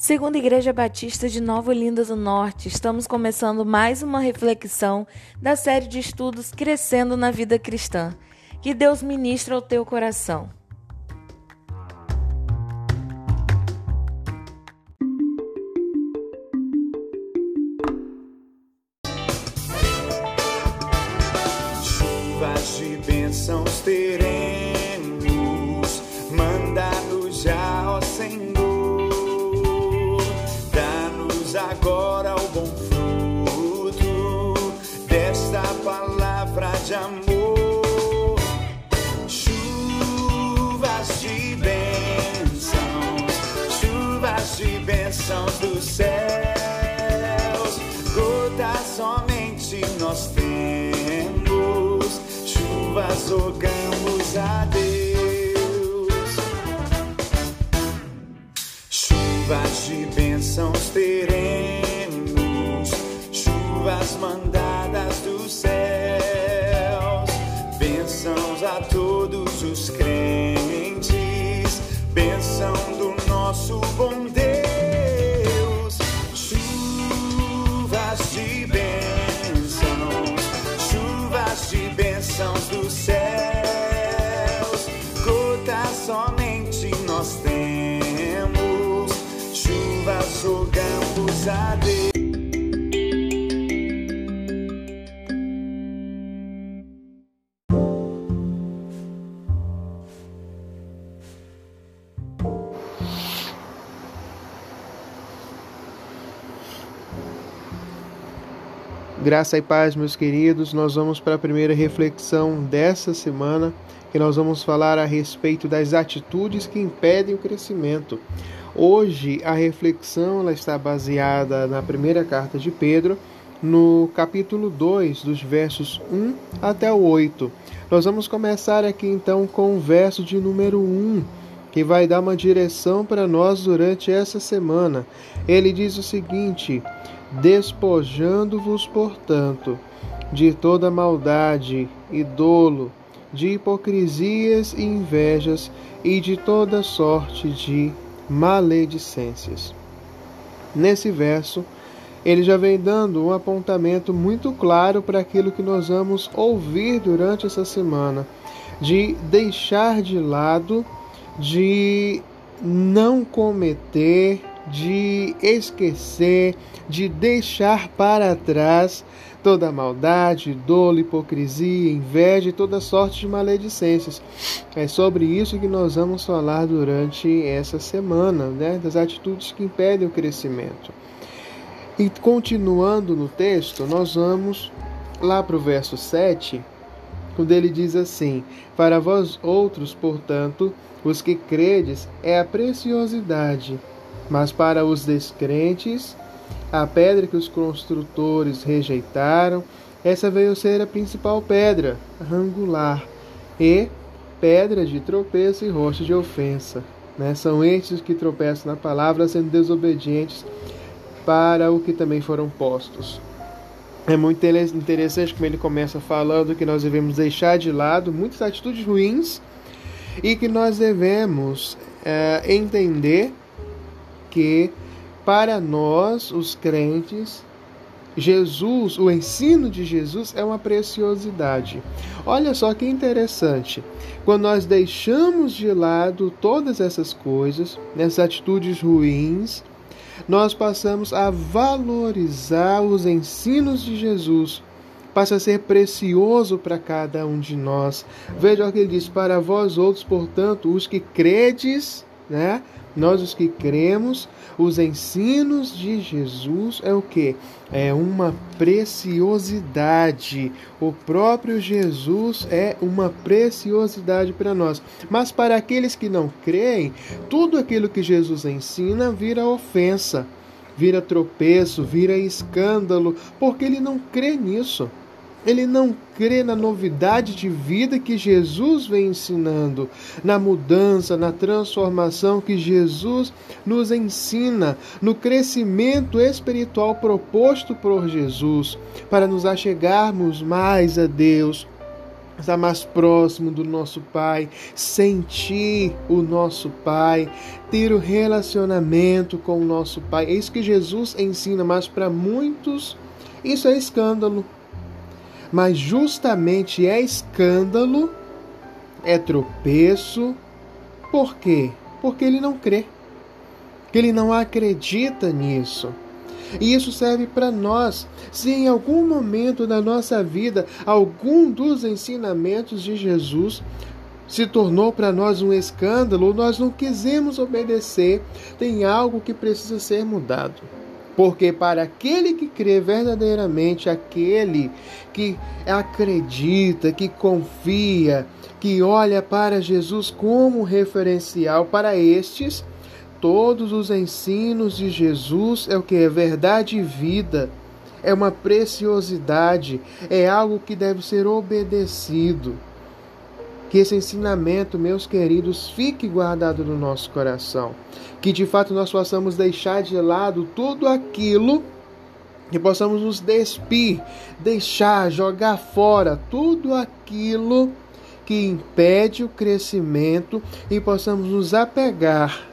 Segundo a Igreja Batista de Nova Olinda do Norte, estamos começando mais uma reflexão da série de estudos Crescendo na Vida Cristã. Que Deus ministre ao teu coração. Chuvas de bênçãos teremos, agora o bom fruto desta palavra de amor. Chuvas de bênçãos, chuvas de bênçãos dos céus, gotas somente nós temos, chuvas rogamos Chuvas de bênçãos teremos, chuvas mandadas dos céus, bênçãos a todos os crentes, Graça e paz, meus queridos. Nós vamos para a primeira reflexão dessa semana, que nós vamos falar a respeito das atitudes que impedem o crescimento. Hoje a reflexão ela está baseada na primeira carta de Pedro, no capítulo 2, dos versos 1 até o 8. Nós vamos começar aqui então com o verso de número 1, que vai dar uma direção para nós durante essa semana. Ele diz o seguinte: Despojando-vos, portanto, de toda maldade e dolo, de hipocrisias e invejas e de toda sorte de maledicências. Nesse verso, ele já vem dando um apontamento muito claro para aquilo que nós vamos ouvir durante essa semana, de deixar de lado, de não cometer, de esquecer, de deixar para trás toda maldade, dolo, hipocrisia, inveja e toda sorte de maledicências. É sobre isso que nós vamos falar durante essa semana, né? das atitudes que impedem o crescimento. E continuando no texto, nós vamos lá para o verso 7, quando ele diz assim: Para vós outros, portanto, os que credes, é a preciosidade, mas para os descrentes, a pedra que os construtores rejeitaram, essa veio ser a principal pedra, angular, e pedra de tropeço e rocha de ofensa. Né? São estes que tropeçam na palavra, sendo desobedientes para o que também foram postos. É muito interessante como ele começa falando que nós devemos deixar de lado muitas atitudes ruins e que nós devemos é, entender que para nós, os crentes, Jesus, o ensino de Jesus é uma preciosidade. Olha só que interessante. Quando nós deixamos de lado todas essas coisas, essas atitudes ruins, nós passamos a valorizar os ensinos de Jesus. Passa a ser precioso para cada um de nós. Veja o que ele diz: Para vós outros, portanto, os que credes, né? Nós os que cremos, os ensinos de Jesus é o que? É uma preciosidade. O próprio Jesus é uma preciosidade para nós. Mas para aqueles que não creem, tudo aquilo que Jesus ensina vira ofensa, vira tropeço, vira escândalo, porque ele não crê nisso. Ele não crê na novidade de vida que Jesus vem ensinando, na mudança, na transformação que Jesus nos ensina, no crescimento espiritual proposto por Jesus, para nos achegarmos mais a Deus, estar mais próximo do nosso Pai, sentir o nosso Pai, ter o relacionamento com o nosso Pai. É isso que Jesus ensina, mas para muitos isso é escândalo. Mas justamente é escândalo, é tropeço. Por quê? Porque ele não crê. Que ele não acredita nisso. E isso serve para nós. Se em algum momento da nossa vida algum dos ensinamentos de Jesus se tornou para nós um escândalo, nós não quisemos obedecer, tem algo que precisa ser mudado. Porque para aquele que crê verdadeiramente, aquele que acredita, que confia, que olha para Jesus como referencial, para estes, Todos os ensinos de Jesus é o que? É verdade e vida, é uma preciosidade, é algo que deve ser obedecido. Que esse ensinamento, meus queridos, fique guardado no nosso coração. Que de fato nós possamos deixar de lado tudo aquilo que possamos nos despir, deixar, jogar fora tudo aquilo que impede o crescimento e possamos nos apegar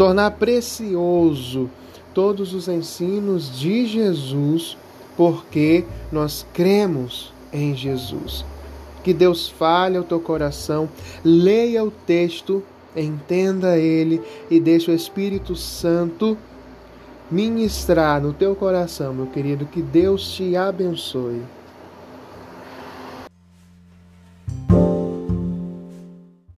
tornar precioso todos os ensinos de Jesus, porque nós cremos em Jesus. Que Deus fale ao teu coração, leia o texto, entenda ele e deixe o Espírito Santo ministrar no teu coração, meu querido. Que Deus te abençoe.